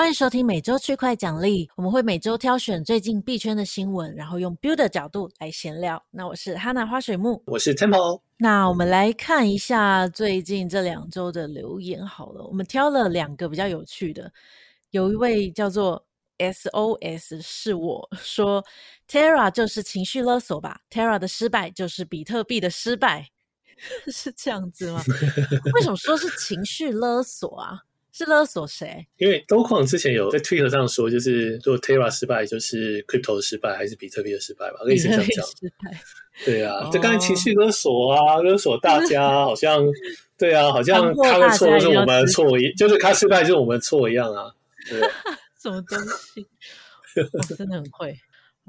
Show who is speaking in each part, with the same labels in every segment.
Speaker 1: 欢迎收听每周区块奖励，我们会每周挑选最近币圈的新闻，然后用 Builder 的角度来闲聊。那我是哈娜花水木，
Speaker 2: 我是 Temple。
Speaker 1: 那我们来看一下最近这两周的留言好了，我们挑了两个比较有趣的。有一位叫做 SOS 是我说，Terra 就是情绪勒索吧？Terra 的失败就是比特币的失败，是这样子吗？为什么说是情绪勒索啊？是勒索谁？
Speaker 2: 因为都矿之前有在 Twitter 上说，就是如果 Terra 失败，就是 Crypto 的失败，还是比特币的失败吧？类似这样讲。对啊，这刚才情绪勒索啊，勒索大家，好像对啊，好像他的错是我们的错一，就是他失败就是我们的错一样啊。对
Speaker 1: 什么东西？我、真的很会。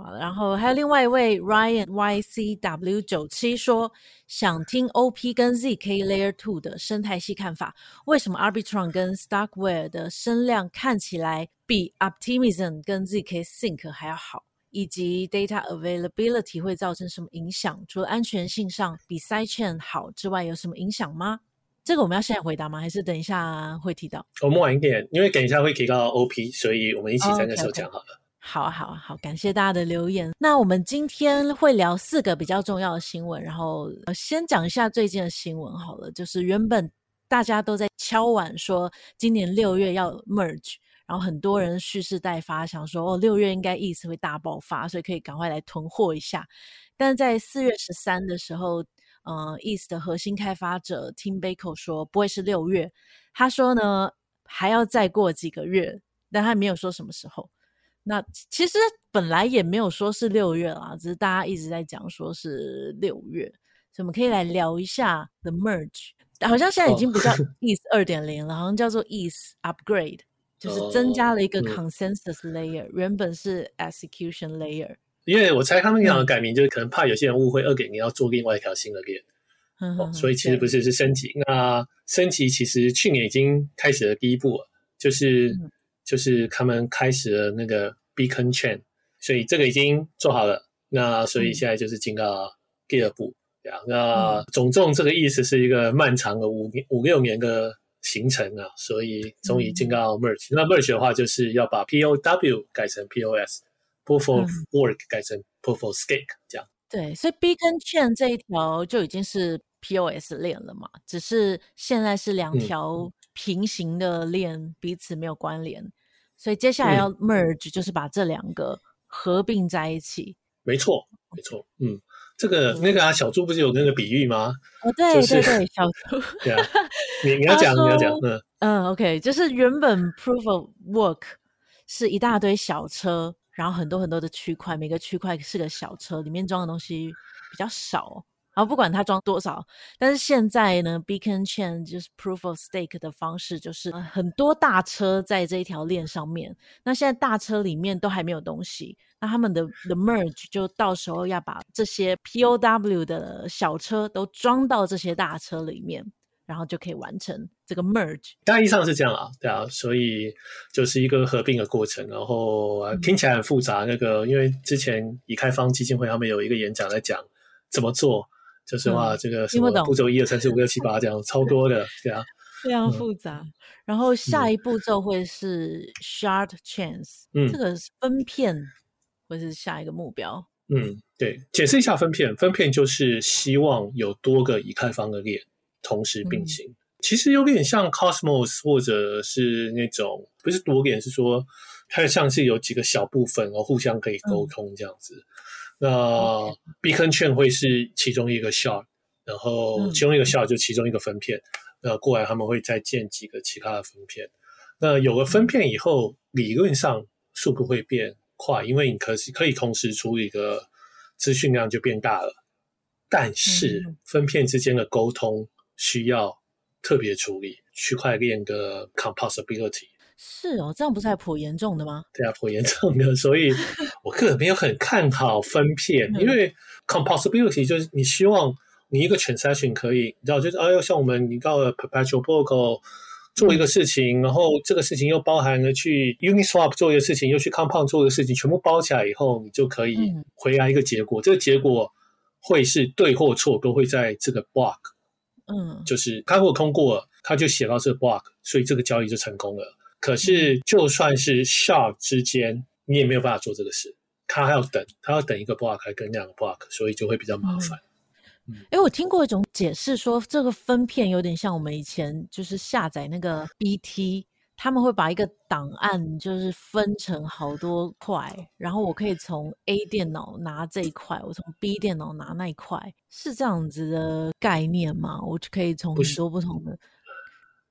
Speaker 1: 好，然后还有另外一位 Ryan YCW 九七说，想听 OP 跟 ZK Layer Two 的生态系看法。为什么 Arbitron 跟 Starkware 的声量看起来比 Optimism 跟 ZK Sync 还要好？以及 Data Availability 会造成什么影响？除了安全性上比 Sidechain 好之外，有什么影响吗？这个我们要现在回答吗？还是等一下会提到？
Speaker 2: 我们晚一点，因为等一下会提到 OP，所以我们一起在那时候讲好了。Oh, okay, okay.
Speaker 1: 好好好，感谢大家的留言。那我们今天会聊四个比较重要的新闻，然后先讲一下最近的新闻好了。就是原本大家都在敲碗说今年六月要 merge，然后很多人蓄势待发，想说哦六月应该 East 会大爆发，所以可以赶快来囤货一下。但在四月十三的时候，嗯，East 的核心开发者 Tim Beiko 说不会是六月，他说呢还要再过几个月，但他没有说什么时候。那其实本来也没有说是六月啦，只是大家一直在讲说是六月，所以我们可以来聊一下 The Merge。好像现在已经不叫 ETH 二点零了，好像叫做 ETH Upgrade，就是增加了一个 Consensus Layer，、原本是 Execution Layer。因为我猜他们想改名，就是可能怕有些人误会二点零要做另外一条新的链、所以其实不是是升级。那升级其实去年已经开始了第一步了，就是。嗯就是他们开始了那个 Beacon Chain，所以这个已经做好了。那所以现在就是进到第二步，这样。那总重这个意思是一个漫长的五年五六年的行程啊，所以终于进到 Merge。那 Merge 的话，就是要把 POW 改成 POS，Proof of Work 改成 Proof of Stake 这样。对，所以 Beacon Chain 这一条就已经是 POS 链了嘛，只是现在是两条平行的链，彼此没有关联。所以接下来要 merge，、嗯、就是把这两个合并在一起。
Speaker 2: 没错，没错。嗯，这个那个啊，小猪不是有那个比喻吗？
Speaker 1: 哦，对、就是、对对，小猪。
Speaker 2: 对啊，你你要讲，你要讲。嗯
Speaker 1: 嗯，OK，就是原本 proof of work 是一大堆小车，然后很多很多的区块，每个区块是个小车，里面装的东西比较少。然后不管它装多少，但是现在呢，Beacon Chain 就是 Proof of Stake 的方式，就是很多大车在这一条链上面。那现在大车里面都还没有东西，那他们的 The Merge 就到时候要把这些 POW 的小车都装到这些大车里面，然后就可以完成这个 Merge。
Speaker 2: 大意上是这样啊，对啊，所以就是一个合并的过程。然后听起来很复杂，那个因为之前以太坊基金会他们有一个演讲在讲怎么做。就是话，这个什么步骤一二三四五六七八 这样超多的，对啊，
Speaker 1: 非常复杂。嗯、然后下一步骤会是 shard chance，嗯，这个分片会是下一个目标。
Speaker 2: 嗯，对，解释一下分片，分片就是希望有多个以太坊的链同时并行。嗯、其实有点像 Cosmos 或者是那种不是多链，是说它像是有几个小部分，然后互相可以沟通这样子。嗯那 Beacon Chain 会是其中一个 shard，然后其中一个 shard 就其中一个分片，嗯、那过来他们会再建几个其他的分片。那有了分片以后，理论上速度会变快，因为你可是可以同时处理的资讯量就变大了。但是分片之间的沟通需要特别处理区块链的 composability。
Speaker 1: 是哦，这样不是还颇严重的吗？
Speaker 2: 对啊，颇严重的，所以我个人没有很看好分片，因为 composability 就是你希望你一个 transaction 可以，你知道，就是哎呦，像我们你到了 perpetual protocol 做一个事情，嗯、然后这个事情又包含了去 Uniswap 做一个事情，又去 Compound 做一个事情，全部包起来以后，你就可以回来一个结果。嗯、这个结果会是对或错，都会在这个 block，嗯，就是他如果通过了，他就写到这个 block，所以这个交易就成功了。可是就算是 shard 之间，你也没有办法做这个事，他还要等，他要等一个 block 跟两个 block，所以就会比较麻烦。
Speaker 1: 嗯，哎、嗯，我听过一种解释说，这个分片有点像我们以前就是下载那个 BT。他们会把一个档案就是分成好多块，然后我可以从 A 电脑拿这一块，我从 B 电脑拿那一块，是这样子的概念吗？我就可以从很多不同的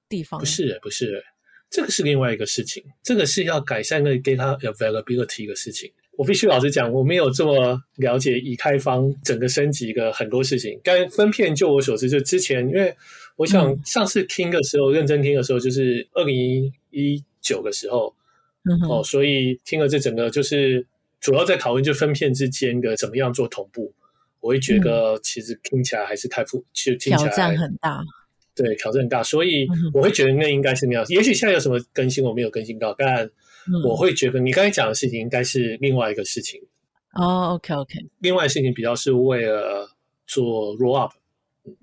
Speaker 1: 地方。
Speaker 2: 不是，不是，这个是另外一个事情，这个是要改善那个 data availability 的事情。我必须老实讲，我没有这么了解已开方整个升级的很多事情。该分片，就我所知，就之前，因为我想上次听的时候，嗯、认真听的时候，就是二零一九的时候，嗯、哦，所以听了这整个，就是主要在讨论就分片之间的怎么样做同步。我会觉得其实听起来还是太复，就听起来
Speaker 1: 挑战很大。
Speaker 2: 对，挑战很大，所以我会觉得那应该是那样。嗯、也许现在有什么更新，我没有更新到，但。我会觉得你刚才讲的事情应该是另外一个事情
Speaker 1: 哦。OK OK，
Speaker 2: 另外的事情比较是为了做 roll up。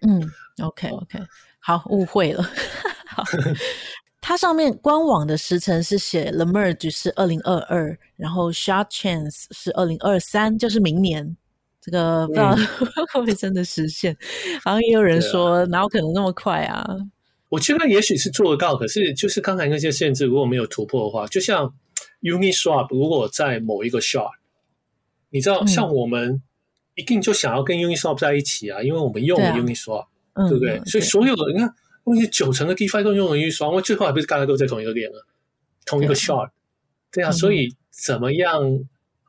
Speaker 1: 嗯，OK OK，好，误会了。好，它上面官网的时辰是写 The Merge 是二零二二，然后 Shard Chance 是二零二三，就是明年。这个不知道 会不会真的实现？嗯、好像也有人说，哪有可能那么快啊？
Speaker 2: 我觉得也许是做得到，可是就是刚才那些限制如果没有突破的话，就像 Uniswap 如果在某一个 shard，你知道，像我们一定就想要跟 Uniswap 在一起啊，因为我们用了 Uniswap，对、啊、对不对？嗯、所以所有的你看，那些九成的 DeFi 都用了 Uniswap，因为最后还不是大家都在同一个链了，同一个 shard，对啊，所以怎么样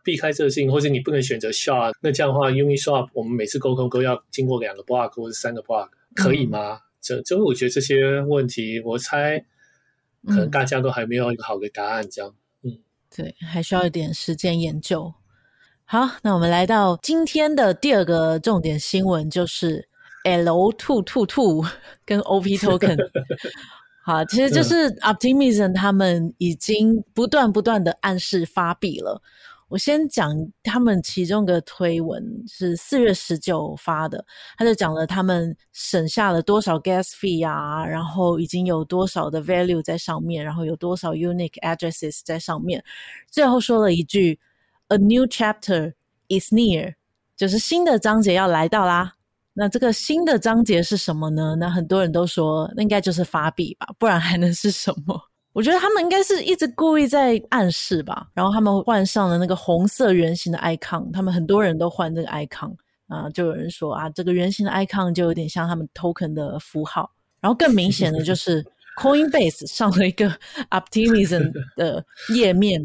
Speaker 2: 避开这个事情，或者你不能选择 shard，那这样的话 Uniswap 我们每次沟通都要经过两个 block 或者三个 block，可以吗？嗯这，这我觉得这些问题，我猜可能大家都还没有一个好的答案。这样，嗯，嗯
Speaker 1: 对，还需要一点时间研究。好，那我们来到今天的第二个重点新闻，就是 L two two two 跟 OP Token。好，其实就是 Optimism 他们已经不断不断的暗示发币了。我先讲他们其中个推文是四月十九发的，他就讲了他们省下了多少 gas fee 啊，然后已经有多少的 value 在上面，然后有多少 unique addresses 在上面，最后说了一句 "A new chapter is near"，就是新的章节要来到啦。那这个新的章节是什么呢？那很多人都说那应该就是发币吧，不然还能是什么？我觉得他们应该是一直故意在暗示吧，然后他们换上了那个红色圆形的 icon，他们很多人都换这个 icon 啊，就有人说啊，这个圆形的 icon 就有点像他们 token 的符号，然后更明显的就是 Coinbase 上了一个 Optimism 的页面，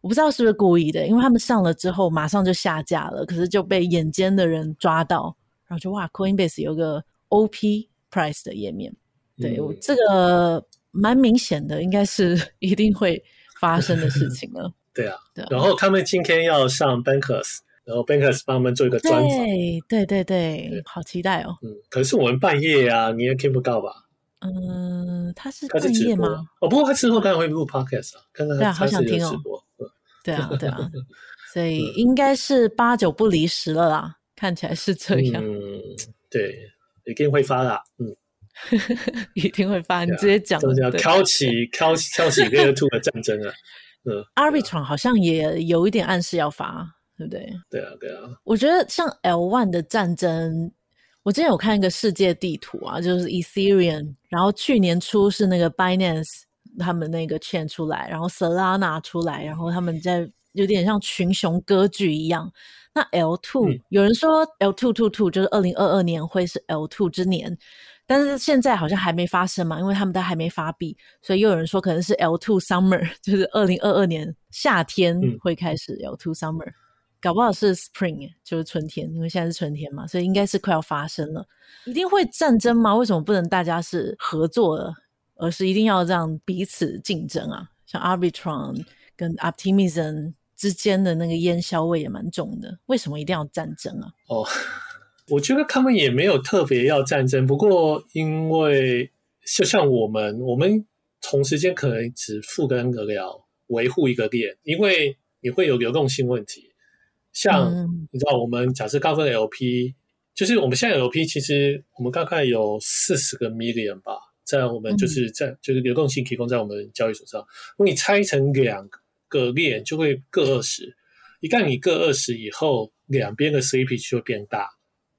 Speaker 1: 我不知道是不是故意的，因为他们上了之后马上就下架了，可是就被眼尖的人抓到，然后就哇，Coinbase 有个 OP Price 的页面，对，我这个。蛮明显的，应该是 一定会发生的事情了。
Speaker 2: 对啊，对啊。然后他们今天要上 Bankers，然后 Bankers 帮他们做一个专访。
Speaker 1: 对对对对，好期待哦。
Speaker 2: 嗯，可是我们半夜啊，你也听不到吧？
Speaker 1: 嗯，他是半夜吗？
Speaker 2: 哦，不过他之后当然会录 Podcast 啊，看看他
Speaker 1: 好想听哦。对啊，对啊，所以应该是八九不离十了啦，看起来是这样。
Speaker 2: 嗯，对，一定会发的。嗯。
Speaker 1: 一定会发，你直接讲。
Speaker 2: 就是要挑起、挑 挑起 Layer 2的战争啊！嗯
Speaker 1: ，Arbitrum 好像也有一点暗示要发，对不对？
Speaker 2: 对啊，对啊。
Speaker 1: 我觉得像 L One 的战争，我之前有看一个世界地图啊，就是 Ethereum，然后去年初是那个 Binance 他们那个 chain 出来，然后 Solana 出来，然后他们在有点像群雄割据一样。那 L Two，有人说 L Two Two Two 就是二零二二年会是 L Two 之年。但是现在好像还没发生嘛，因为他们都还没发币，所以又有人说可能是 L2 Summer，就是二零二二年夏天会开始 L2 Summer，、嗯、搞不好是 Spring，就是春天，因为现在是春天嘛，所以应该是快要发生了。一定会战争吗？为什么不能大家是合作的，而是一定要这样彼此竞争啊？像 Arbitron 跟 Optimism 之间的那个烟硝味也蛮重的，为什么一定要战争啊？
Speaker 2: 哦。我觉得他们也没有特别要战争，不过因为就像我们，我们同时间可能只负担得了维护一个链，因为你会有流动性问题。像你知道，我们假设高分 LP，就是我们现在 LP 其实我们大概有四十个 million 吧，在我们就是在、嗯、就是流动性提供在我们交易所上。如果你拆成两个链，就会各二十。一旦你各二十以后，两边的 CP 就会变大。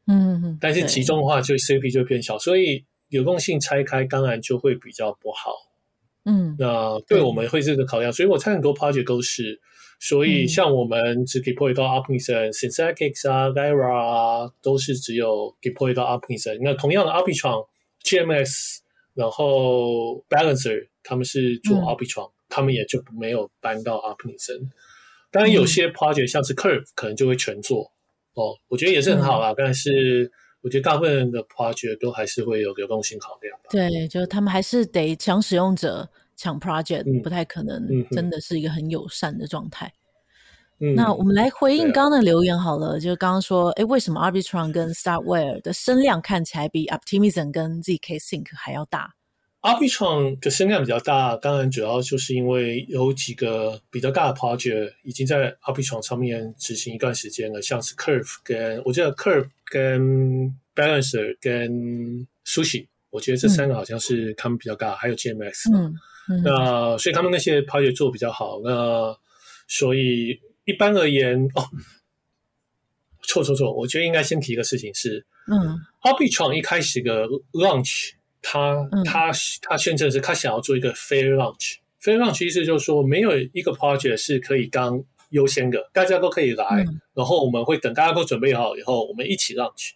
Speaker 1: 嗯嗯。
Speaker 2: 但是集中的话，就 CP 就变小，所以流动性拆开当然就会比较不好。
Speaker 1: 嗯。
Speaker 2: 那对我们会这个考量，所以我猜很多 project 都是。所以，像我们只 deploy 到 Optimism、Synthetix 啊、Lyra 啊，都是只有 deploy 到 Optimism。那同样的 Arbitron、GMS，然后 Balancer，他们是做 Arbitron，、嗯、他们也就没有搬到 Optimism。当然，有些 project 像是 Curve，可能就会全做、嗯、哦，我觉得也是很好啦。嗯、但是，我觉得大部分的 project 都还是会有流动性考量。
Speaker 1: 对，就是他们还是得抢使用者。抢 project、嗯、不太可能，真的是一个很友善的状态。嗯、那我们来回应刚刚的留言好了，嗯、就刚刚说，哎，为什么 Arbitron 跟 Starkware 的声量看起来比 Optimism 跟 zk Sync 还要大
Speaker 2: ？Arbitrum 的声量比较大，当然主要就是因为有几个比较大的 project 已经在 Arbitron 上面执行一段时间了，像是 Curve 跟我觉得 Curve 跟 Balancer 跟 Sushi，我觉得这三个好像是他们比较大，嗯、还有 GMX。嗯
Speaker 1: 嗯、
Speaker 2: 那所以他们那些 project 做比较好。那所以一般而言，哦，错错错，我觉得应该先提一个事情是，
Speaker 1: 嗯
Speaker 2: ，Arbitron 一开始的 launch，他、嗯、他他宣称是他想要做一个 fair launch。fair launch 意思就是说，没有一个 project 是可以当优先的，大家都可以来，嗯、然后我们会等大家都准备好以后，我们一起 launch。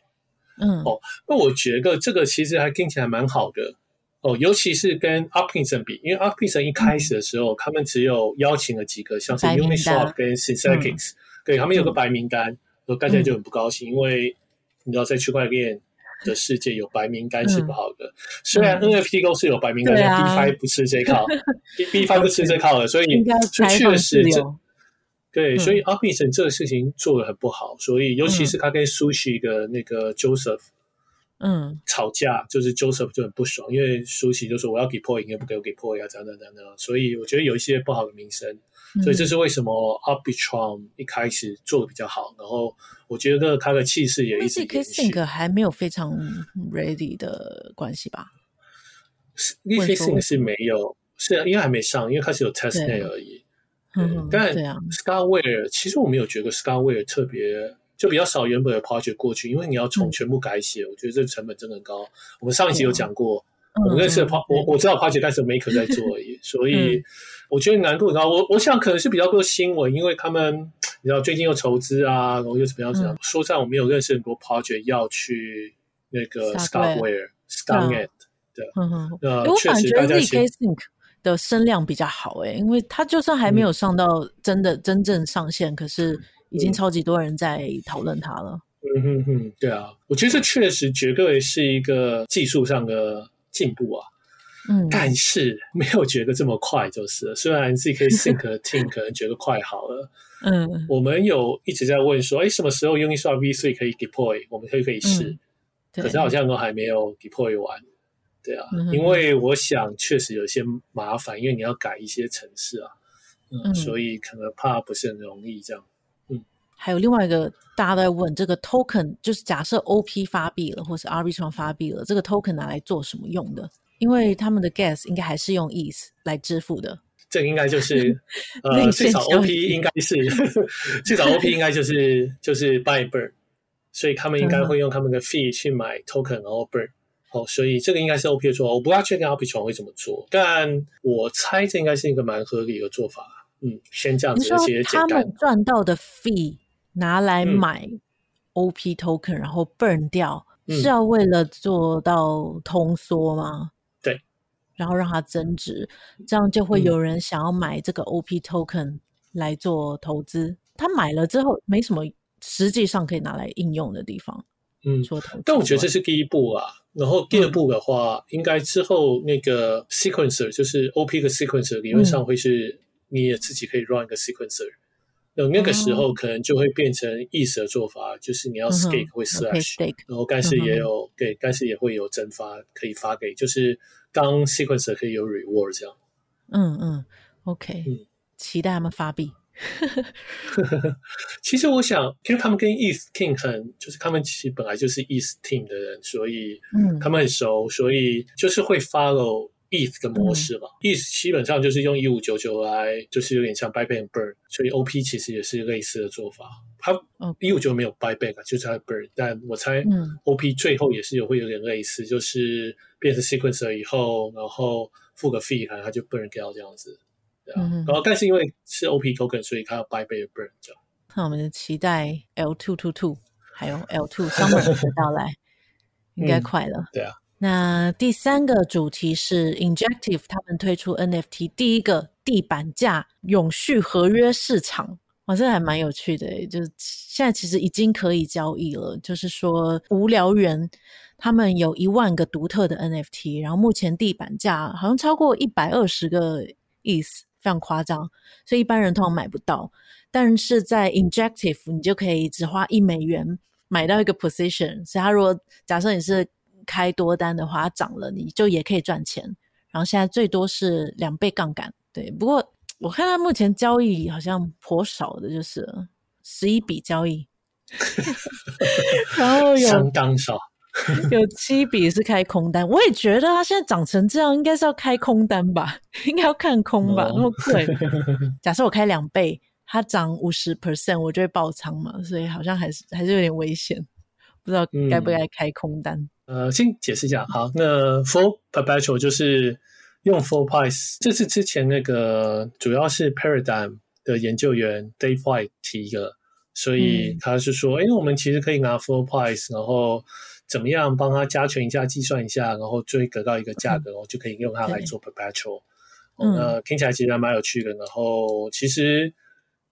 Speaker 1: 嗯，
Speaker 2: 哦，那我觉得这个其实还听起来蛮好的。哦，尤其是跟 Upkinson 比，因为 Upkinson 一开始的时候，嗯、他们只有邀请了几个，像是 Uniswap 跟 Synthetix，对，他们有个白名单，然后、大家就很不高兴，嗯、因为你知道在区块链的世界有白名单是不好的。嗯、虽然 NFT 公司有白名单的，DeFi 不吃这套，DeFi 不吃这套的，所以所以确实这对，所以 Optimism 这个事情做的很不好，所以尤其是他跟 Sushi 的那个 Joseph。
Speaker 1: 嗯，
Speaker 2: 吵架就是 Joseph 就很不爽，因为 Sushi 就说我要 deploy，你又不给我 deploy 啊，这样这样这样，所以我觉得有一些不好的名声，嗯、所以这是为什么 Arbitrum 一开始做的比较好，然后我觉得他的气势也一直。
Speaker 1: zk Sync 还没有非常 ready 的关系吧
Speaker 2: Sync 是没有，是因为还没上，因为开始有 testnet 而已。嗯，但 Starkware 其实我没有觉得 Starkware 特别。就比较少原本的 project 过去，因为你要从全部改写，嗯、我觉得这个成本真的很高。我们上一集有讲过，嗯、我们认识的 project，我我知道 project，但是 maker 在做而已，所以我觉得难度很高。我我想可能是比较多新闻，因为他们你知道最近又筹资啊，然后又怎么样怎么样。嗯、说实在，我没有认识很多 project 要去那个 Starkware、Starknet 对，嗯哼，呃，
Speaker 1: 我感觉 zk Sync 的声量比较好诶、欸，因为它就算还没有上到真的、嗯、真正上线，可是。已经超级多人在讨论它了。
Speaker 2: 嗯哼哼，对啊，我觉得这确实绝对是一个技术上的进步啊。
Speaker 1: 嗯，
Speaker 2: 但是没有觉得这么快，就是了。虽然 zk Sync Team 可能觉得快好了。
Speaker 1: 嗯，
Speaker 2: 我们有一直在问说，哎，什么时候 Uniswap V3 可以 deploy？我们可以可以试。嗯、可是好像都还没有 deploy 完。对啊，嗯、因为我想确实有些麻烦，因为你要改一些程式啊。嗯，嗯所以可能怕不是很容易这样。
Speaker 1: 还有另外一个，大家都在问这个 token，就是假设 OP 发币了，或是 Arbitrum 发币了，这个 token 拿来做什么用的？因为他们的 gas 应该还是用 ETH 来支付的。
Speaker 2: 这个应该就是 呃，最少 OP 应该是 最少 OP 应该就是就是 buy burn，所以他们应该会用他们的 fee 去买 token 然后 burn。哦，所以这个应该是 OP 的做法，我不知道确定 Arbitrum 会怎么做，但我猜这应该是一个蛮合理的做法。嗯，先这样子，而且简单。
Speaker 1: 他们赚到的 fee。拿来买 OP token，、嗯、然后 burn 掉，嗯、是要为了做到通缩吗？
Speaker 2: 对，
Speaker 1: 然后让它增值，这样就会有人想要买这个 OP token 来做投资。嗯、他买了之后，没什么实际上可以拿来应用的地方。
Speaker 2: 嗯，做投资，但我觉得这是第一步啊。然后第二步的话，嗯、应该之后那个 sequencer 就是 OP 的 sequencer，理论上会是你也自己可以 run 一个 sequencer。那那个时候可能就会变成 ETH 的做法，就是你要 stake 会 slash，然后但是也有对，但是也会有蒸发可以发给，就是当 sequencer 可以有 reward 这样。
Speaker 1: 嗯嗯，OK，期待他们发币。
Speaker 2: 其实我想，因为他们跟 East Team 很，就是他们其实本来就是 East Team 的人，所以嗯，他们很熟，所以就是会 follow ETH 的模式吧。嗯、ETH 基本上就是用一五九九来，就是有点像 buy back and burn，所以 OP 其实也是类似的做法。它一五九没有 buy back，就是在 burn，但我猜 OP 最后也是有会有点类似，就是变成 sequencer 以后，然后付个 fee，然后它就 burn 掉这样子。嗯，然后但是因为是 OP token，所以它要 buy back burn 这样。
Speaker 1: 那我们期待 L two two two 还有 L two summer 的 到来，应该快了。
Speaker 2: 嗯、对啊。
Speaker 1: 那第三个主题是 Injective，他们推出 NFT 第一个地板价永续合约市场，哇，这还蛮有趣的。就是现在其实已经可以交易了，就是说无聊人他们有一万个独特的 NFT，然后目前地板价好像超过一百二十个 ETH。非常夸张，所以一般人通常买不到。但是在 Injective，你就可以只花一美元买到一个 position。所以，他如果假设你是开多单的话，它涨了，你就也可以赚钱。然后现在最多是两倍杠杆。对，不过我看他目前交易好像颇少的，就是十一笔交易，然后有
Speaker 2: 相当少。
Speaker 1: 有七笔是开空单，我也觉得他现在涨成这样，应该是要开空单吧？应该要看空吧？那么贵，假设我开两倍，它涨五十 percent，我就会爆仓嘛，所以好像还是还是有点危险，不知道该不该开空单。
Speaker 2: 嗯、呃，先解释一下，好，那 full Perpetual 就是用 full Price，这是之前那个主要是 Paradigm 的研究员 Dave White 提的，所以他是说，哎、嗯，我们其实可以拿 full Price，然后。怎么样帮他加权一下、计算一下，然后最得到一个价格，我、嗯、就可以用它来做 perpetual。嗯，那听起来其实还蛮有趣的。然后其实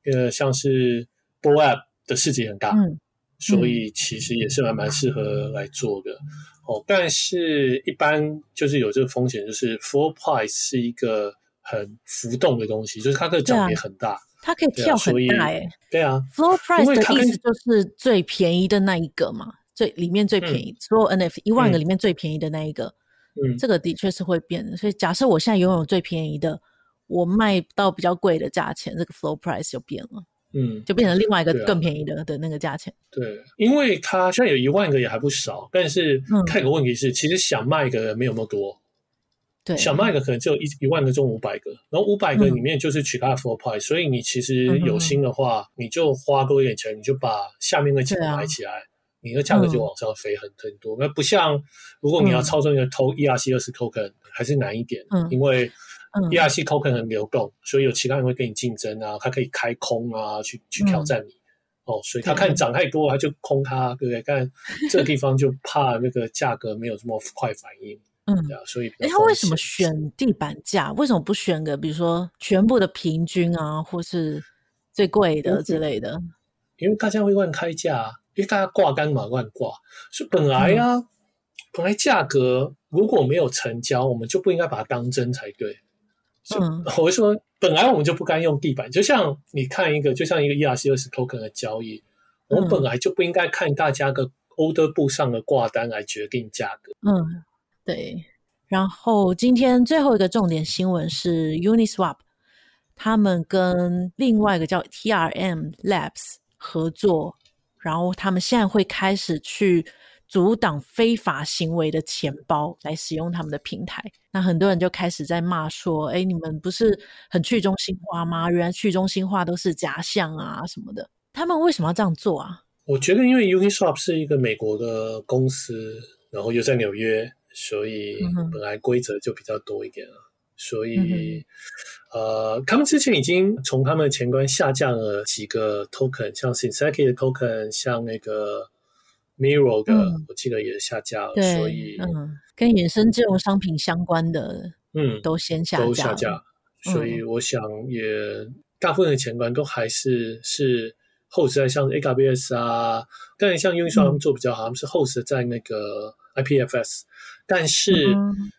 Speaker 2: 呃，像是 Boap 的市值很大，嗯，所以其实也是还蛮适合来做的。哦，但是一般就是有这个风险，就是 floor price 是一个很浮动的东西，就是它的涨跌很大，
Speaker 1: 它可以跳很大诶。
Speaker 2: 对啊
Speaker 1: ，floor price 的意思就是最便宜的那一个嘛。最里面最便宜，嗯、所有 NFT 一万个里面最便宜的那一个，嗯，这个的确是会变的。所以假设我现在拥有最便宜的，我卖到比较贵的价钱，这个 floor price 就变了，嗯，就变成另外一个更便宜的、啊、的那个价钱。
Speaker 2: 对，因为它现在有一万个也还不少，但是看个问题是，嗯、其实想卖的人没有那么多，对，想卖的可能只有一一万个中五百个，然后五百个里面就是取它的 floor price，、嗯、所以你其实有心的话，嗯、你就花多一点钱，你就把下面的钱买起来。你的价格就往上飞很很多，那、嗯、不像如果你要操作一个偷 ERC 二十 token 还是难一点，嗯、因为 ERC token 很流动，所以有其他人会跟你竞争啊，他可以开空啊，去去挑战你、嗯、哦，所以他看你涨太多，他就空它，对不对？但这个地方就 怕那个价格没有这么快反应，嗯，对啊，所以哎，
Speaker 1: 他为什么选地板价？为什么不选个比如说全部的平均啊，或是最贵的之类的？
Speaker 2: 因为大家会乱开价。因为大家挂杆嘛，乱挂，所以本来啊，嗯、本来价格如果没有成交，我们就不应该把它当真才对。嗯，我会说，本来我们就不该用地板，就像你看一个，就像一个 ERC 二十 token 的交易，嗯、我们本来就不应该看大家的 order book 上的挂单来决定价格。
Speaker 1: 嗯，对。然后今天最后一个重点新闻是 Uniswap，他们跟另外一个叫 TRM Labs 合作。然后他们现在会开始去阻挡非法行为的钱包来使用他们的平台。那很多人就开始在骂说：“哎，你们不是很去中心化吗？原来去中心化都是假象啊什么的。”他们为什么要这样做啊？
Speaker 2: 我觉得，因为 Uniswap 是一个美国的公司，然后又在纽约，所以本来规则就比较多一点了。所以，嗯、呃，他们之前已经从他们的前端下降了几个 token，像 Synthetic 的 token，像那个 Mirror 的，嗯、我记得也下架了。所以，
Speaker 1: 嗯，跟衍生金融商品相关的，嗯，都先下架。
Speaker 2: 都下架。所以，我想也大部分的前端都还是是 host 在像 AWS 啊，但像 Uniswap 他们做比较好，嗯、他们是 host 在那个 IPFS，但是。嗯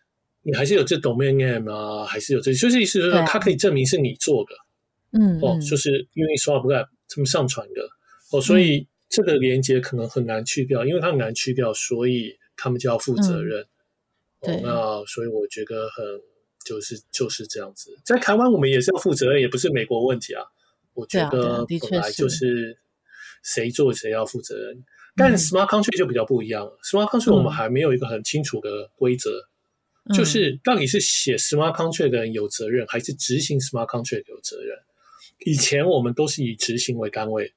Speaker 2: 你还是有这 domain name 啊，还是有这，就是意思就是说，它可以证明是你做的，嗯，哦，就是因为 Uniswap 这么上传的，哦，所以这个连接可能很难去掉，因为它很难去掉，所以他们就要负责任。嗯、哦，那所以我觉得很就是就是这样子，在台湾我们也是要负责任，也不是美国问题啊。我觉得本来就是谁做谁要负责任。但 smart contract 就比较不一样了。smart contract 我们还没有一个很清楚的规则，嗯、就是到底是写 smart contract 的人有责任，还是执行 smart contract 有责任？以前我们都是以执行为单位，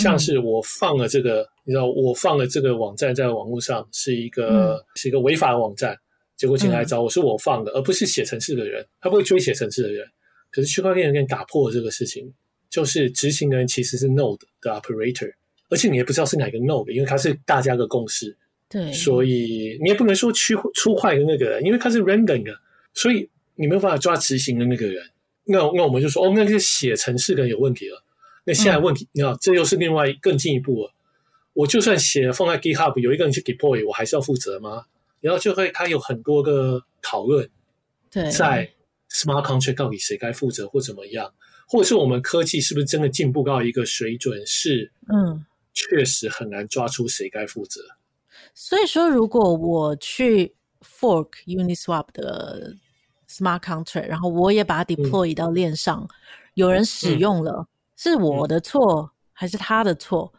Speaker 2: 像是我放了这个，嗯、你知道，我放了这个网站在网络上是一个、嗯、是一个违法的网站，结果警察来找我是我放的，而不是写程式的人，他不会追写程式的人。可是区块链人打破了这个事情，就是执行的人其实是 node 的 operator。而且你也不知道是哪个 node，因为它是大家的共识，
Speaker 1: 对，
Speaker 2: 所以你也不能说出出坏的那个人，因为他是 random 的，所以你没有办法抓执行的那个人。那那我们就说，哦，那个写程式的人有问题了。那现在问题，嗯、你知道，这又是另外更进一步了。我就算写放在 GitHub，有一个人去 deploy，我还是要负责吗？然后就会他有很多个讨论，
Speaker 1: 对，
Speaker 2: 在 smart contract 到底谁该负责或怎么样，或者是我们科技是不是真的进步到一个水准是嗯。确实很难抓出谁该负责。
Speaker 1: 所以说，如果我去 fork Uniswap 的 smart contract，然后我也把它 deploy 到链上，嗯、有人使用了，嗯、是我的错、嗯、还是他的错？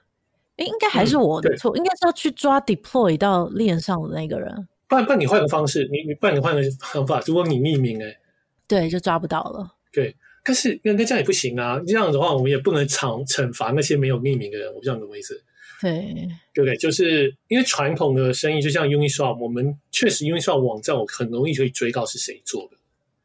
Speaker 1: 诶，应该还是我的错，嗯、应该是要去抓 deploy 到链上的那个人。
Speaker 2: 不然，不然你换个方式，你你不然你换个方法，如果你匿名，诶，
Speaker 1: 对，就抓不到了。
Speaker 2: 对。但是那那这样也不行啊！这样的话，我们也不能惩惩罚那些没有匿名的人。我不知道你懂我意思？
Speaker 1: 对，
Speaker 2: 对不对？就是因为传统的生意，就像 Uniswap，我们确实 Uniswap 网站，我很容易可以追到是谁做的。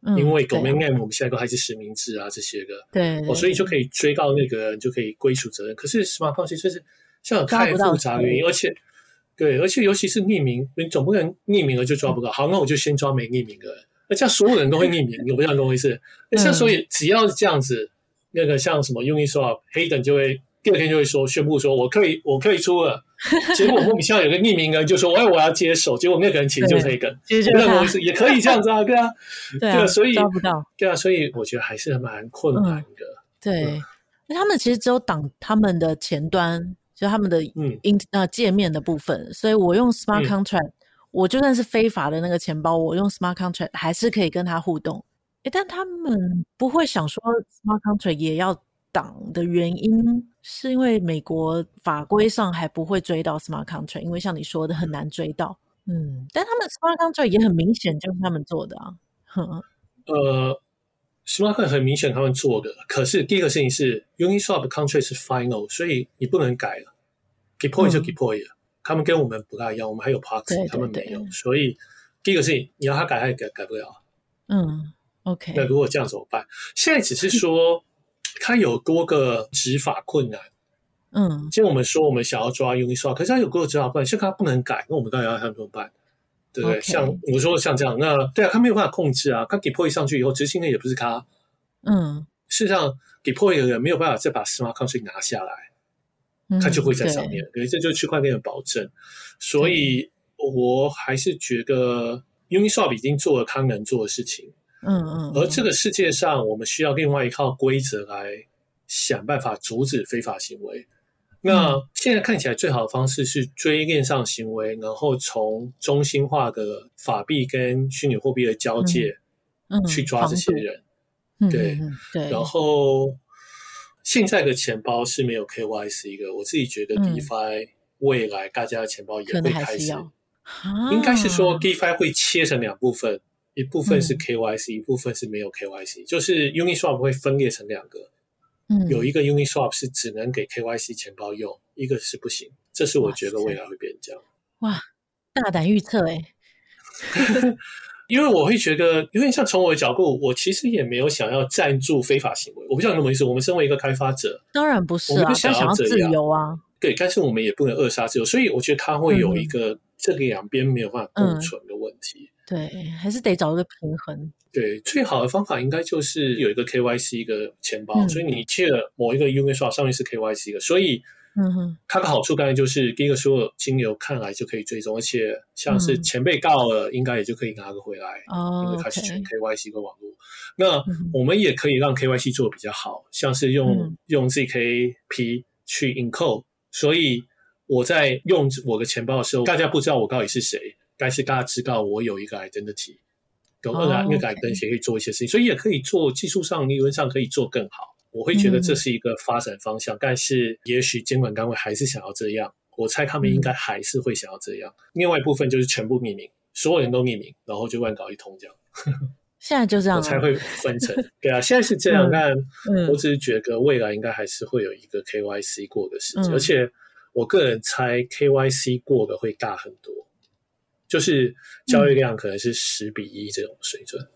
Speaker 2: 嗯，因为 Domain Name 我们现在都还是实名制啊，这些个
Speaker 1: 对，
Speaker 2: 哦，所以就可以追到那个人，就可以归属责任。可是 Smart 是像有太复杂的原因，而且对，而且尤其是匿名，你总不能匿名了就抓不到。好，那我就先抓没匿名的人。那这样所有人都会匿名，有不知道怎么回事？那像所以只要是这样子，那个像什么 Uniswap 黑等就会第二天就会说宣布说我可以我可以出了，结果莫名其妙有个匿名人就说哎我要接手，结果那个人其实就是黑等，不知道怎么回事，也可以这样子 啊，对啊，对啊，所以抓不到，对啊，所以我觉得还是蛮困难的。
Speaker 1: 对，那他们其实只有挡他们的前端，就他们的嗯呃界面的部分，所以我用 Smart Contract。我就算是非法的那个钱包，我用 smart contract 还是可以跟他互动。诶，但他们不会想说 smart contract 也要挡的原因，是因为美国法规上还不会追到 smart contract，因为像你说的很难追到。嗯，但他们 smart contract 也很明显就是他们做的啊。哼，
Speaker 2: 呃，smart contract 很明显他们做的，可是第一个事情是 Uniswap contract 是 final，所以你不能改了，deploy 就 deploy 了。嗯他们跟我们不大一样，我们还有 proxy，他们没有，所以第一个事情你要他改，他也改改不了。
Speaker 1: 嗯，OK。
Speaker 2: 那如果这样怎么办？现在只是说他有多个执法困难。
Speaker 1: 嗯，
Speaker 2: 既然我们说我们想要抓 Uniswap，可是他有多个执法困难，现在他不能改，那我们到底要他怎么办？对不对.像我说像这样，那对啊，他没有办法控制啊。他 deploy 上去以后，执行的也不是他。
Speaker 1: 嗯，
Speaker 2: 事实上 deploy 的人没有办法再把 smart contract 拿下来。它就会在上面，对，这就是区块链的保证。所以我还是觉得 Uniswap 已经做了它能做的事情。
Speaker 1: 嗯嗯。
Speaker 2: 而这个世界上，我们需要另外一套规则来想办法阻止非法行为。那现在看起来最好的方式是追链上行为，然后从中心化的法币跟虚拟货币的交界，嗯，去抓这些人。对
Speaker 1: 对，
Speaker 2: 然后。现在的钱包是没有 KYC 一个，我自己觉得 DeFi 未来大家的钱包也会开始，应该是说 DeFi 会切成两部分，一部分是 KYC，一部分是没有 KYC，就是 Uniswap 会分裂成两个，嗯有一个 Uniswap 是只能给 KYC 钱包用，一个是不行，这是我觉得未来会变这样。
Speaker 1: 哇，大胆预测哎！
Speaker 2: 因为我会觉得，有点像从我的角度，我其实也没有想要赞助非法行为。我不知道你有没有意思。我们身为一个开发者，
Speaker 1: 当然不是啊，我们想要自由啊。
Speaker 2: 对，但是我们也不能扼杀自由，所以我觉得它会有一个、嗯、这个两边没有办法共存的问题、
Speaker 1: 嗯。对，还是得找一个平衡。
Speaker 2: 对，最好的方法应该就是有一个 KYC 一个钱包，嗯、所以你借了某一个 Uniswap 上面是 KYC 的，所以。
Speaker 1: 嗯哼，
Speaker 2: 它的好处当然就是第一个，所有金流看来就可以追踪，而且像是钱被告了，应该也就可以拿个回来，
Speaker 1: 哦，
Speaker 2: 因为它是全 KYC 的网络。那我们也可以让 KYC 做的比较好，像是用用 ZKP 去 encode，所以我在用我的钱包的时候，大家不知道我到底是谁，但是大家知道我有一个 identity，有二个 identity 可以做一些事情，所以也可以做技术上理论上可以做更好。我会觉得这是一个发展方向，嗯、但是也许监管单位还是想要这样，我猜他们应该还是会想要这样。嗯、另外一部分就是全部匿名，所有人都匿名，然后就乱搞一通这样。
Speaker 1: 现在就这样，我
Speaker 2: 才会分成。对啊，现在是这样，但我只是觉得未来应该还是会有一个 KYC 过的事情，嗯、而且我个人猜 KYC 过的会大很多，就是交易量可能是十比一这种水准。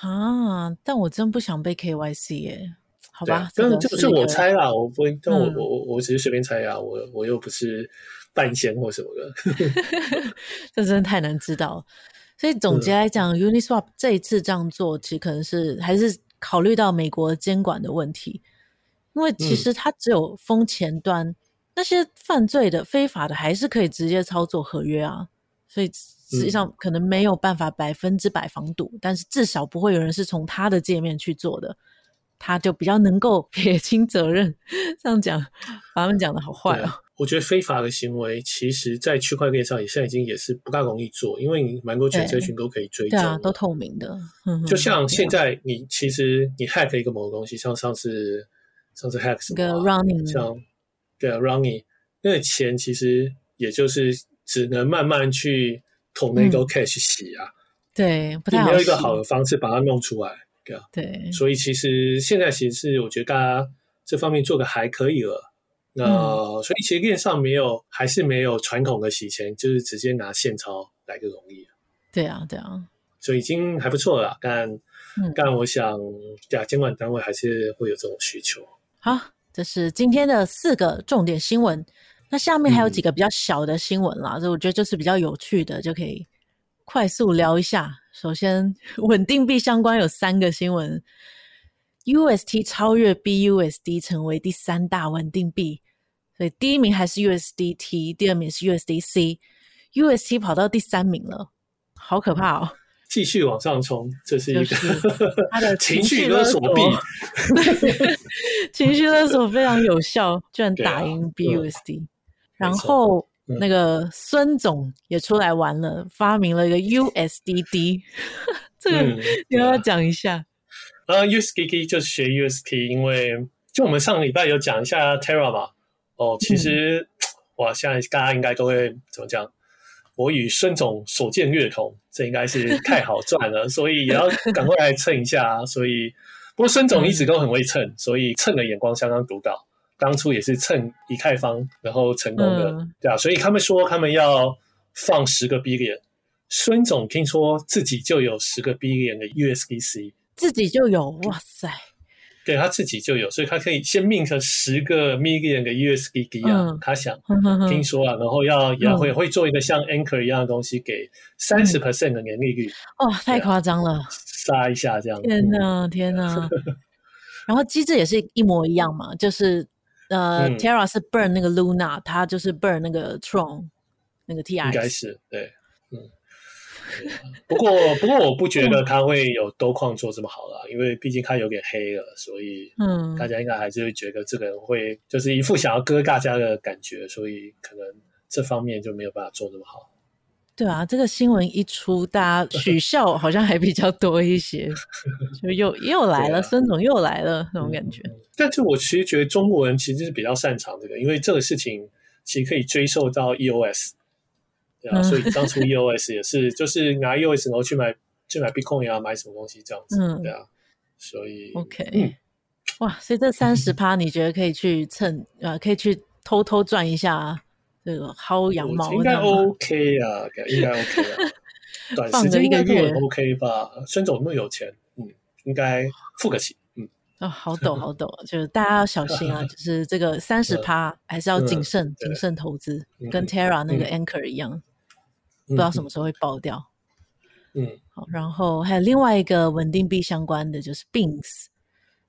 Speaker 1: 啊！但我真不想被 KYC 耶，好吧？
Speaker 2: 但这个是我猜啦，我不，但我我我我只是随便猜啊，我我又不是半仙或什么的，
Speaker 1: 这真的太难知道。所以总结来讲，嗯，Uniswap 这一次这样做，其实可能是还是考虑到美国监管的问题，因为其实它只有封前端，嗯，那些犯罪的、非法的还是可以直接操作合约啊，所以。实际上可能没有办法百分之百防堵，嗯、但是至少不会有人是从他的界面去做的，他就比较能够 撇清责任。这样讲，把他们讲的好坏哦。
Speaker 2: 我觉得非法的行为，其实，在区块链上也现在已经也是不大容易做，因为你蛮多全社群都可以追踪，
Speaker 1: 对啊，都透明的。
Speaker 2: 就像现在，你其实你 hack 一个某个东西，像上次上次 hack 什么、啊、
Speaker 1: 个 running，
Speaker 2: 像对啊 running，那个钱其实也就是只能慢慢去。捅那个 cache 洗啊，
Speaker 1: 嗯、对，不太好，
Speaker 2: 没有一个好的方式把它弄出来，对啊，
Speaker 1: 对，
Speaker 2: 所以其实现在其实是我觉得大家这方面做的还可以了，那、嗯、所以其实链上没有，还是没有传统的洗钱，就是直接拿现钞来个容易，
Speaker 1: 对啊，对啊，
Speaker 2: 所以已经还不错了，但、嗯、但我想，对啊，监管单位还是会有这种需求。
Speaker 1: 好，这是今天的四个重点新闻。那下面还有几个比较小的新闻啦，所以、嗯、我觉得就是比较有趣的，就可以快速聊一下。首先，稳定币相关有三个新闻：UST 超越 BUSD 成为第三大稳定币，所以第一名还是 USDT，第二名是 USDC，UST 跑到第三名了，好可怕哦！
Speaker 2: 继续往上冲，这是一个
Speaker 1: 他的
Speaker 2: 情绪勒索币，
Speaker 1: 情绪勒索非常有效，居然打赢 BUSD。然后那个孙总也出来玩了，嗯、发明了一个 USDD，这个你要不要讲一下？
Speaker 2: 呃、嗯 uh,，USDD 就是学 UST，因为就我们上个礼拜有讲一下 Terra 嘛。哦，其实、嗯、哇，现在大家应该都会怎么讲？我与孙总所见略同，这应该是太好赚了，所以也要赶快来蹭一下。所以，不过孙总一直都很会蹭，嗯、所以蹭的眼光相当独到。当初也是蹭以太坊，然后成功的，嗯、对啊，所以他们说他们要放十个 billion，孙总听说自己就有十个 billion 的 USDC，
Speaker 1: 自己就有，哇塞，
Speaker 2: 对他自己就有，所以他可以先 mint 十个 million 的 USDC 啊，嗯、他想听说啊，然后要也会、嗯、会做一个像 Anchor 一样的东西，给三十 percent 的年利率，
Speaker 1: 哦，太夸张了，
Speaker 2: 杀一下这样，
Speaker 1: 天呐，天呐，然后机制也是一模一样嘛，就是。呃、uh, 嗯、Terra 是 burn 那个 Luna，他就是 burn 那个 Tron，那个 TRX
Speaker 2: 应该是对，嗯。不过不过我不觉得他会有多矿做这么好啦，嗯、因为毕竟他有点黑了，所以嗯，大家应该还是会觉得这个人会就是一副想要割大家的感觉，所以可能这方面就没有办法做这么好。
Speaker 1: 对啊，这个新闻一出，大家取笑好像还比较多一些，就又又来了，孙、啊、总又来了那种感觉。嗯、
Speaker 2: 但是我其实觉得中国人其实是比较擅长这个，因为这个事情其实可以追溯到 EOS，对啊，嗯、所以当初 EOS 也是就是拿 EOS 然后去买去买 Bitcoin 啊，买什么东西这样子，嗯、对啊，所以
Speaker 1: OK，、嗯、哇，所以这三十趴你觉得可以去蹭啊，可以去偷偷赚一下。这个薅羊毛
Speaker 2: 应该 OK 啊，应该 OK 啊，短时间应该 OK 吧？孙总那么有钱，嗯，应该付得起，嗯。
Speaker 1: 啊、哦，好抖好抖，就是大家要小心啊，就是这个三十趴还是要谨慎谨慎投资，跟 Terra 那个 Anchor 一样，不知道什么时候会爆掉。嗯，好，然后还有另外一个稳定币相关的，就是 Beans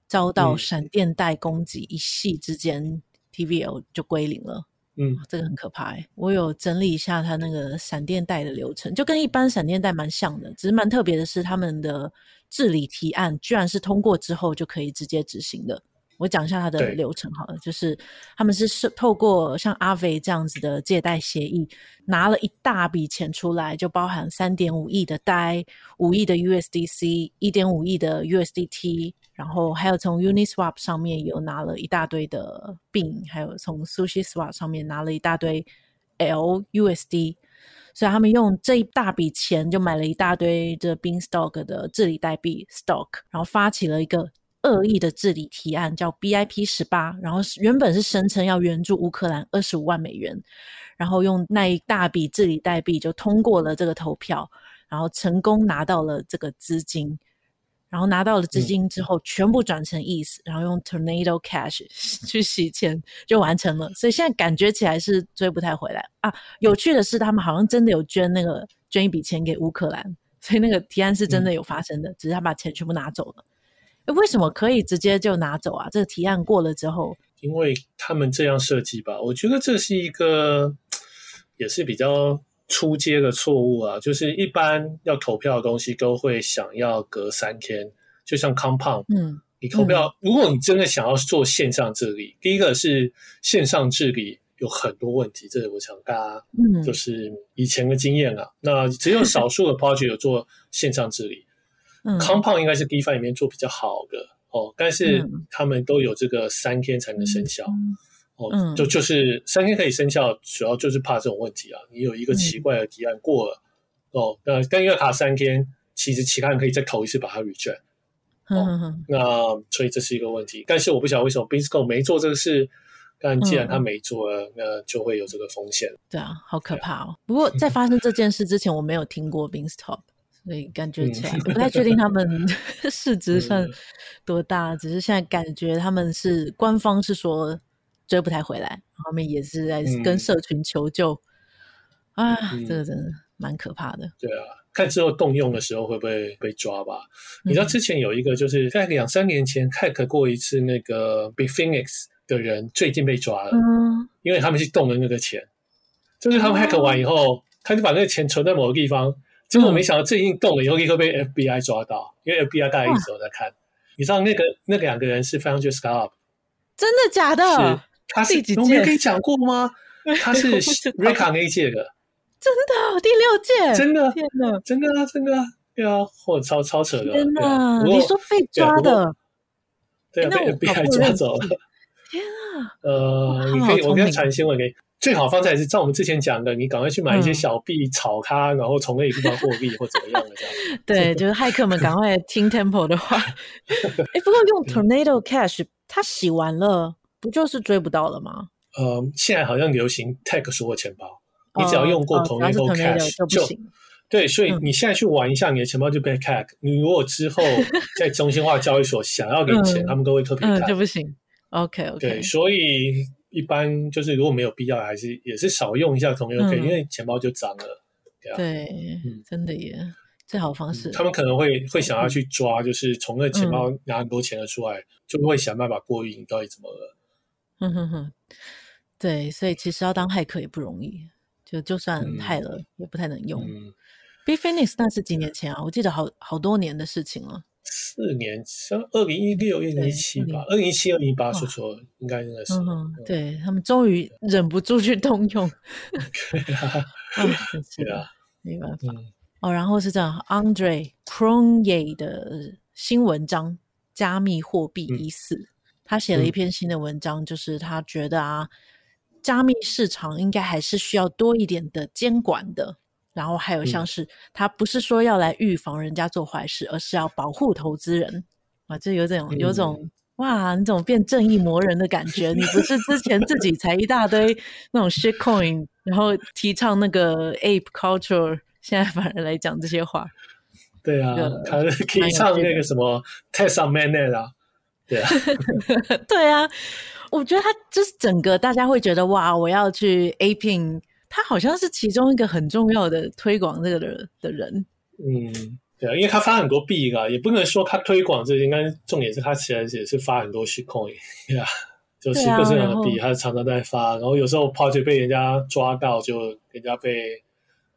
Speaker 1: 遭到闪电贷攻击，一夕之间 TVL 就归零了。嗯，这个很可怕欸。我有整理一下他那个闪电贷的流程，就跟一般闪电贷蛮像的，只是蛮特别的是，他们的治理提案居然是通过之后就可以直接执行的。我讲一下它的流程好了，就是他们是是透过像 Aave 这样子的借贷协议，拿了一大笔钱出来，就包含三点五亿的贷、五亿的 USDC、一点五亿的 USDT，然后还有从 Uniswap 上面有拿了一大堆的币，还有从 SushiSwap 上面拿了一大堆 LUSD，所以他们用这一大笔钱就买了一大堆这 Beanstalk 的治理代币 Stock，然后发起了一个恶意的治理提案，叫 BIP 十八，然后原本是声称要援助乌克兰二十五万美元，然后用那一大笔治理代币就通过了这个投票。然后成功拿到了这个资金，然后拿到了资金之后，全部转成 ETH，然后用 Tornado Cash 去洗钱就完成了。所以现在感觉起来是追不太回来啊。有趣的是，他们好像真的有捐那个捐一笔钱给乌克兰，所以那个提案是真的有发生的，只是他把钱全部拿走了。为什么可以直接就拿走啊？这个提案过了之后，
Speaker 2: 因为他们这样设计吧，我觉得这是一个 也是比较。初阶的错误啊，就是一般要投票的东西都会想要隔三天，就像 Compound，嗯，你投票，嗯、如果你真的想要做线上治理，第一个是线上治理有很多问题，这是我想大家，嗯，就是以前的经验啊，嗯、那只有少数的 project 有做线上治理，嗯，Compound 应该是 DeFi 里面做比较好的哦，但是他们都有这个三天才能生效。嗯嗯哦，就就是三天可以生效，主要就是怕这种问题啊。你有一个奇怪的提案过了，嗯、哦，那跟一个卡三天，其实其他人可以再投一次把它 reject。哦，嗯、那所以这是一个问题。但是我不晓得为什么 Beanstalk 没做这个事，但既然他没做了，嗯、那就会有这个风险。
Speaker 1: 对啊，好可怕哦。不过在发生这件事之前，我没有听过 Beanstalk，所以感觉起来不太确定他们 市值算多大。嗯、只是现在感觉他们是官方是说。追不太回来，后面也是在跟社群求救、嗯、啊，嗯、这个真的蛮可怕的。
Speaker 2: 对啊，看之后动用的时候会不会被抓吧？嗯、你知道之前有一个就是在两三年前 hack 过一次那个 Bitfinex 的人，最近被抓了，嗯、因为他们去动了那个钱，就是他们 hack 完以后，嗯、他就把那个钱存在某个地方，结果没想到最近动了以后立刻被 FBI 抓到，因为 FBI 大概一直都在看。你知道那个那两个人是 Foundry Scallop
Speaker 1: 真的假的？
Speaker 2: 他是我没有跟你讲过吗？他是 Reka 那一届的，
Speaker 1: 真的第六届，
Speaker 2: 真的天哪，真的啊，真的啊，对啊，或超超扯的，
Speaker 1: 天哪！你说被抓的，
Speaker 2: 对啊，被 FBI 抓走了，
Speaker 1: 天啊！
Speaker 2: 呃，你可以，我跟你传新闻给你，最好方式是照我们之前讲的，你赶快去买一些小币炒它，然后从那里地方获利或怎么样的这样。
Speaker 1: 对，就是骇客们赶快听 Temple 的话。哎，不过用 Tornado Cash，它洗完了。不就是追不到了吗？
Speaker 2: 呃，现在好像流行 tag 所有钱包，你只要用过 Tornado Cash 就对，所以你现在去玩一下，你的钱包就被 tag。你如果之后在中心化交易所想要给你钱，他们都会特别 tag
Speaker 1: 就不行。OK OK，
Speaker 2: 对，所以一般就是如果没有必要，还是也是少用一下 Tornado Cash，因为钱包就脏了。
Speaker 1: 对，真的耶，最好方式。
Speaker 2: 他们可能会会想要去抓，就是从那钱包拿很多钱的出来，就会想办法过瘾，到底怎么了？
Speaker 1: 嗯哼哼，对，所以其实要当骇客也不容易，就就算骇了也不太能用。嗯、Bitfinex 那是几年前啊？我记得好好多年的事情了。
Speaker 2: 四年，像二零一六、二零一七吧，二零一七、二零一八，说错应该应该是。
Speaker 1: 对他们终于忍不住去动用。
Speaker 2: 对啊，
Speaker 1: 是 啊，没办法。嗯、哦，然后是这样，Andre Cronje 的新文章：加密货币已死。嗯他写了一篇新的文章，嗯、就是他觉得啊，加密市场应该还是需要多一点的监管的。然后还有像是，嗯、他不是说要来预防人家做坏事，而是要保护投资人啊，这有种有种、嗯、哇，你怎么变正义魔人的感觉？你不是之前自己才一大堆那种 shit coin，然后提倡那个 ape culture，现在反而来讲这些话？
Speaker 2: 对啊，他提倡那个什么 Tesla Mainnet 啊。对啊，
Speaker 1: 对啊，我觉得他就是整个大家会觉得哇，我要去 aping，他好像是其中一个很重要的推广这个的的人。
Speaker 2: 嗯，对啊，因为他发很多币啊，也不能说他推广这个，应该重点是他其实也是发很多 shitcoin，对啊，就是各式各样的币，他常常在发，然后有时候 project 被人家抓到，就人家被，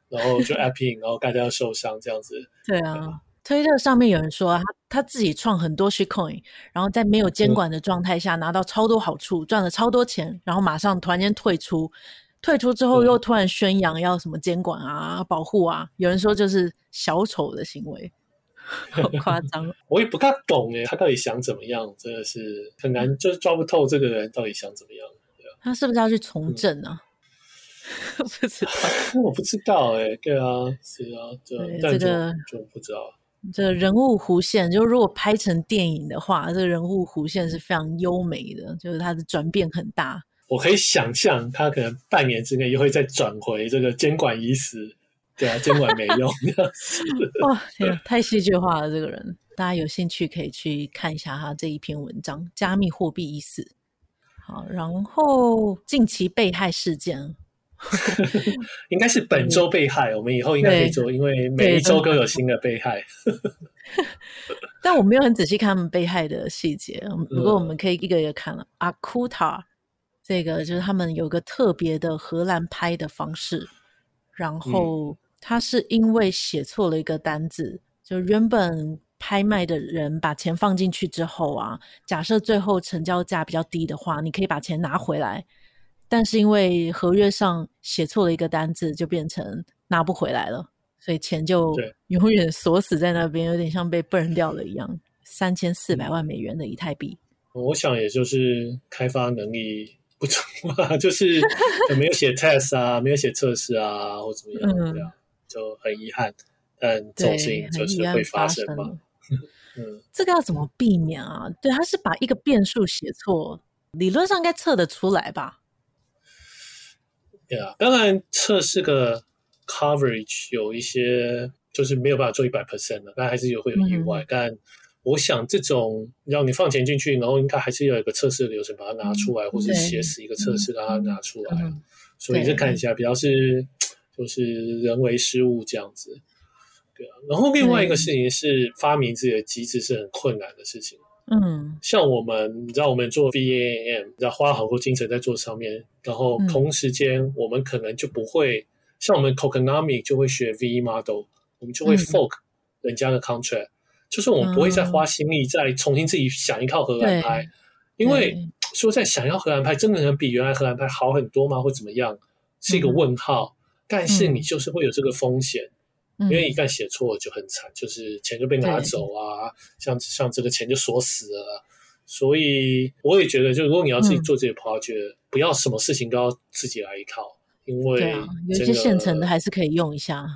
Speaker 2: 然后就 aping，然后大家要受伤这样子。
Speaker 1: 对啊。推特上面有人说，他他自己创很多 shitcoin，然后在没有监管的状态下拿到超多好处，赚了超多钱，然后马上突然间退出，退出之后又突然宣扬要什么监管啊、保护啊。有人说就是小丑的行为，好夸 张。
Speaker 2: 我也不太懂哎，他到底想怎么样？真的是很难，就是抓不透这个人到底想怎么样。
Speaker 1: 他是不是要去从政啊？嗯、不知道，
Speaker 2: 我不知道哎。对啊，是啊，对这个就不知道。
Speaker 1: 这人物弧线，就如果拍成电影的话，这个人物弧线是非常优美的，就是它的转变很大。
Speaker 2: 我可以想象，他可能半年之内又会再转回这个监管已死，对啊，监管没用。
Speaker 1: 哇，天啊，太戏剧化了，这个人，大家有兴趣可以去看一下他这一篇文章《加密货币已死》。好，然后近期被害事件。
Speaker 2: 应该是本周被害，我们以后应该可以做，因为每一周都有新的被害。
Speaker 1: 但我没有很仔细看他们被害的细节，不过我们可以一个一个看了。Akuta 这个就是他们有个特别的荷兰拍的方式，然后他是因为写错了一个单子，就原本拍卖的人把钱放进去之后啊，假设最后成交价比较低的话，你可以把钱拿回来。但是因为合约上写错了一个单字，就变成拿不回来了，所以钱就永远锁死在那边，有点像被 burn 掉了一样。三千四百万美元的以太币，
Speaker 2: 我想也就是开发能力不足啊，就是没有写 test 啊，没有写测试啊，或怎么样，这样、嗯、就很遗憾。但这种事情就是会发生嘛。
Speaker 1: 嗯，这个要怎么避免啊？对，他是把一个变数写错，理论上应该测得出来吧？
Speaker 2: 对啊，当然测试个 coverage 有一些就是没有办法做一百 percent 的，但还是有会有意外。嗯、但我想这种让你放钱进去，然后应该还是要有一个测试的流程，把它拿出来，嗯、或者写死一个测试让它拿出来。嗯、所以这看起来比较是就是人为失误这样子。对啊，然后另外一个事情是发明自己的机制是很困难的事情。
Speaker 1: 嗯，
Speaker 2: 像我们，你知道我们做 VAM，你知道花了好多精神在做上面，然后同时间我们可能就不会、嗯、像我们 Tokenomics 就会学 V model，我们就会 fork 人家的 contract，、嗯、就是我们不会再花心力再重新自己想一套荷兰拍，因为说在想要荷兰拍真的能比原来荷兰拍好很多吗？或怎么样？是一个问号，嗯、但是你就是会有这个风险。因为一旦写错就很惨，就是钱就被拿走啊，像像这个钱就锁死了。所以我也觉得，就如果你要自己做这些 project，、嗯、不要什么事情都要自己来一套，因为、
Speaker 1: 对啊、有些现成的还是可以用一下，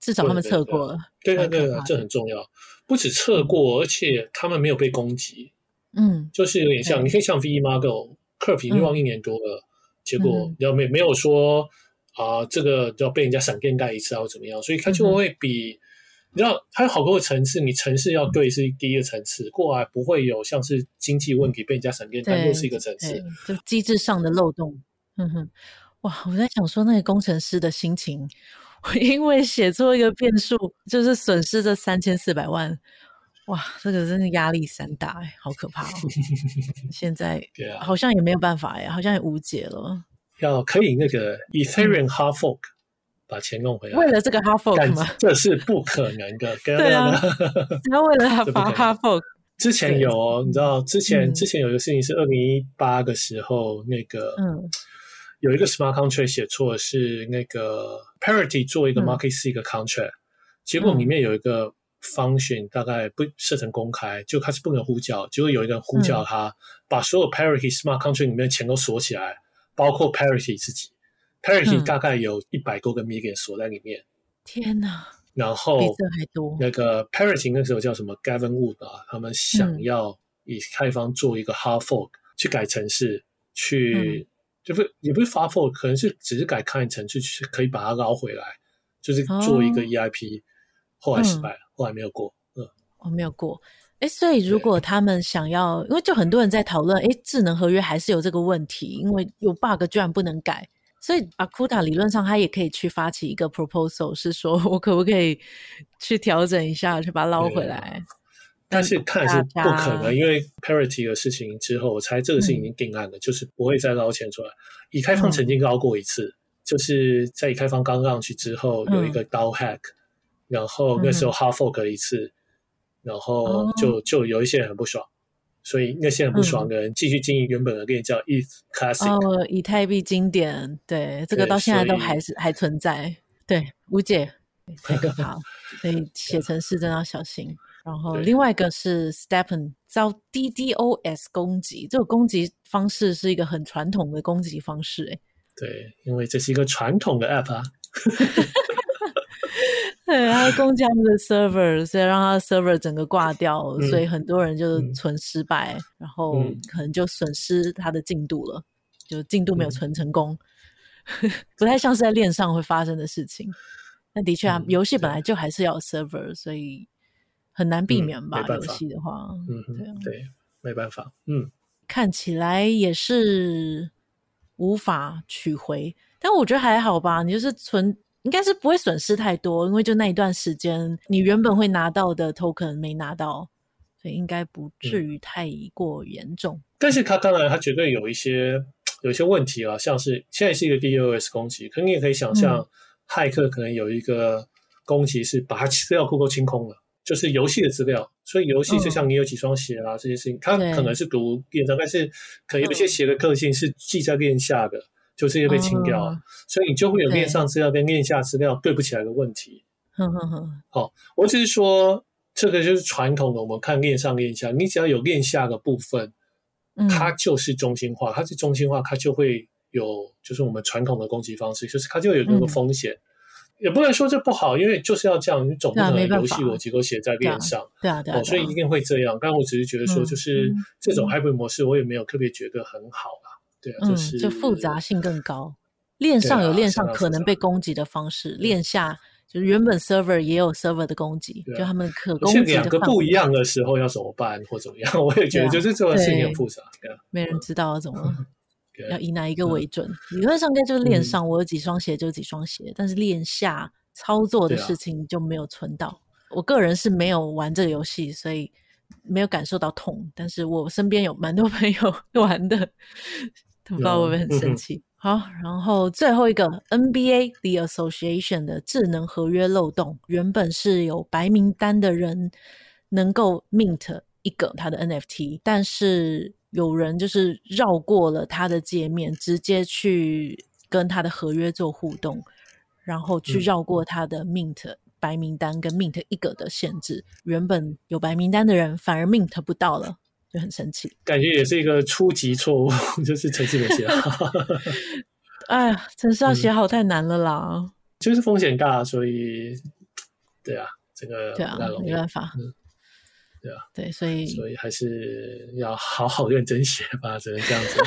Speaker 1: 至少他们测过了。
Speaker 2: 对对对，这很重要。不止测过，而且他们没有被攻击。
Speaker 1: 嗯，
Speaker 2: 就是有点像，你可以像 V Model Curve 已经用一年多了，嗯、结果要没没有说。啊，这个就要被人家闪电盖一次，啊，或怎么样？所以它就会比，嗯、你知道，它有好多个层次，你城市要对是第一个层次，过来不会有像是经济问题被人家闪电盖又是一个层次，
Speaker 1: 就机制上的漏洞。嗯哼，哇，我在想说那个工程师的心情，我因为写错一个变数，就是损失这三千四百万，哇，这个真的压力山大哎，好可怕哦！现在好像也没有办法哎，好像也无解了。
Speaker 2: 要可以那个 Ethereum hard fork 把钱弄回来，
Speaker 1: 为了这个 hard fork 吗？
Speaker 2: 这是不可能的。对
Speaker 1: 啊，要为了他发 hard fork。
Speaker 2: 之前有哦，你知道之前之前有一个事情是二零一八的时候，那个嗯，有一个 smart contract 写错是那个 Parity 做一个 market seek contract，结果里面有一个 function 大概不设成公开，就开始不能呼叫，结果有一个人呼叫他，把所有 Parity smart contract 里面的钱都锁起来。包括 Parity 自己，Parity 大概有一百多个 million 锁在里面。
Speaker 1: 天哪！
Speaker 2: 然后那个 Parity 那时候叫什么 Gavin Wood 啊，他们想要以开放做一个 hard fork 去改程式，去就不也不是发 fork，可能是只是改 client 程序，去可以把它捞回来，就是做一个 EIP，后来失败了，后来没有过。嗯，
Speaker 1: 我没有过。哎，所以如果他们想要，因为就很多人在讨论，哎，智能合约还是有这个问题，因为有 bug 居然不能改，所以 Akuta 理论上他也可以去发起一个 proposal，是说我可不可以去调整一下，去把它捞回来？
Speaker 2: 但是看是不可能，因为 Parity 的事情之后，我猜这个事情已经定案了，嗯、就是不会再捞钱出来。以开放曾经捞过一次，嗯、就是在以开放刚上去之后有一个 DAO hack，、嗯、然后那时候 hard fork 一次。然后就、oh. 就有一些人很不爽，所以那些很不爽的人继续经营原本的链叫 ETH Classic
Speaker 1: 哦，以太币经典，对，这个到现在都还是还存在，对，无解，太可怕，所以写程式真的要小心。然后另外一个是 Stepen 遭 DDoS 攻击，这个攻击方式是一个很传统的攻击方式，哎，
Speaker 2: 对，因为这是一个传统的 App 啊。
Speaker 1: 对，他攻击他们的 server，所以让他的 server 整个挂掉，
Speaker 2: 嗯、
Speaker 1: 所以很多人就存失败，
Speaker 2: 嗯、
Speaker 1: 然后可能就损失他的进度了，就进度没有存成功，嗯、不太像是在链上会发生的事情。那的确啊，游戏、嗯、本来就还是要 server，所以很难避免吧？游戏、嗯、的话，
Speaker 2: 嗯，对，没办法，嗯，
Speaker 1: 看起来也是无法取回，但我觉得还好吧，你就是存。应该是不会损失太多，因为就那一段时间，你原本会拿到的 token 没拿到，所以应该不至于太过严重。嗯、
Speaker 2: 但是它当然，它绝对有一些有一些问题啊，像是现在是一个 DOS 攻击，可你也可以想象，嗯、骇客可能有一个攻击是把它资料库都清空了，就是游戏的资料。所以游戏就像你有几双鞋啊、嗯、这些事情，它可能是读链上，但是可能有一些鞋的特性是记在链下的。嗯就这些被清掉，嗯、所以你就会有链上资料跟链下资料对不起来的问题。
Speaker 1: 嗯嗯嗯。
Speaker 2: 好，我只是说，这个就是传统的，我们看链上链下，你只要有链下的部分，嗯、它就是中心化，它是中心化，它就会有，就是我们传统的攻击方式，就是它就有那个风险。嗯、也不能说这不好，因为就是要这样，你总不能游戏逻辑都写在链上，
Speaker 1: 对啊，对啊，
Speaker 2: 所以一定会这样。但我只是觉得说，就是这种 hybrid 模式，我也没有特别觉得很好啦。对啊，就是、
Speaker 1: 嗯，就复杂性更高。链上有链上可能被攻击的方式，链、啊、下就是原本 server 也有 server 的攻击，啊、就他们可攻击的。
Speaker 2: 两个不一样的时候要怎么办或怎么样？我也觉得就是这个事情很复杂，
Speaker 1: 没人知道怎么，对要以哪一个为准。理论、嗯、上应该就是链上，我有几双鞋就几双鞋，嗯、但是链下操作的事情就没有存到。啊、我个人是没有玩这个游戏，所以没有感受到痛，但是我身边有蛮多朋友 玩的。不知道会不会很生气？嗯、好，然后最后一个 NBA The Association 的智能合约漏洞，原本是有白名单的人能够 mint 一个他的 NFT，但是有人就是绕过了他的界面，直接去跟他的合约做互动，然后去绕过他的 mint、嗯、白名单跟 mint 一个的限制，原本有白名单的人反而 mint 不到了。就很生气，
Speaker 2: 感觉也是一个初级错误，就是程式没写好。
Speaker 1: 哎呀，程式要写好太难了啦，嗯、
Speaker 2: 就是风险大，所以对啊，这个
Speaker 1: 对啊，没办法，
Speaker 2: 嗯、对啊，
Speaker 1: 对，所以
Speaker 2: 所以还是要好好认真写吧，只能这样子。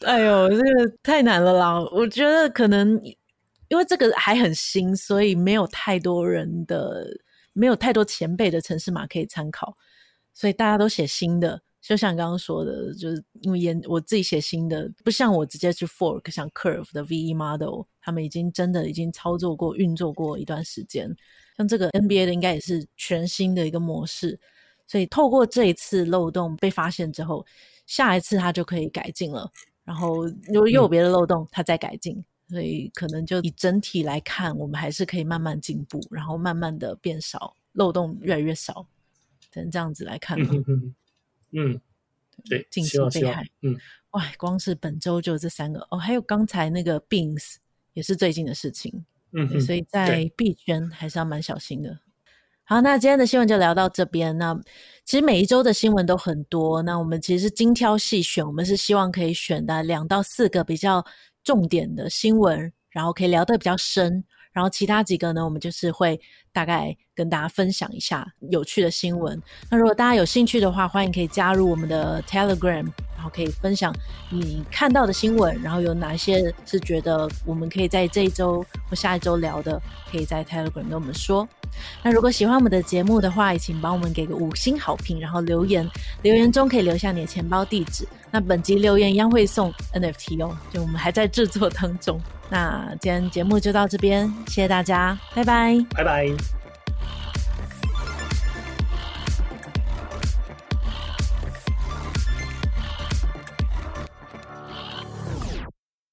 Speaker 1: 哎呦，这个太难了啦！我觉得可能因为这个还很新，所以没有太多人的，没有太多前辈的城市码可以参考。所以大家都写新的，就像你刚刚说的，就是因为研我自己写新的，不像我直接去 fork，像 Curve 的 VE Model，他们已经真的已经操作过、运作过一段时间。像这个 NBA 的，应该也是全新的一个模式。所以透过这一次漏洞被发现之后，下一次它就可以改进了。然后如果又有别的漏洞，它再改进。嗯、所以可能就以整体来看，我们还是可以慢慢进步，然后慢慢的变少，漏洞越来越少。只能这样子来看了，
Speaker 2: 嗯，嗯，对，
Speaker 1: 禁止被害，嗯，哇，光是本周就这三个哦，还有刚才那个 Beans 也是最近的事情，嗯哼，所以在币圈还是要蛮小心的。好，那今天的新闻就聊到这边。那其实每一周的新闻都很多，那我们其实是精挑细选，我们是希望可以选的两到四个比较重点的新闻，然后可以聊得比较深。然后其他几个呢，我们就是会大概跟大家分享一下有趣的新闻。那如果大家有兴趣的话，欢迎可以加入我们的 Telegram，然后可以分享你看到的新闻，然后有哪些是觉得我们可以在这一周或下一周聊的，可以在 Telegram 跟我们说。那如果喜欢我们的节目的话，也请帮我们给个五星好评，然后留言，留言中可以留下你的钱包地址。那本集留言一样会送 NFT 哦，就我们还在制作当中。那今天节目就到这边，谢谢大家，拜拜，
Speaker 2: 拜拜。